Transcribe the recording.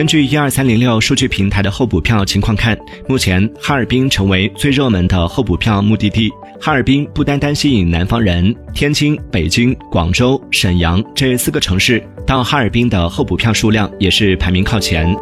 根据一二三零六数据平台的候补票情况看目前哈尔滨成为最热门的候补票目的地。哈尔滨不单单吸引南方人天津北京广州沈阳这四个城市到哈尔滨的候补票数量也是排名靠前。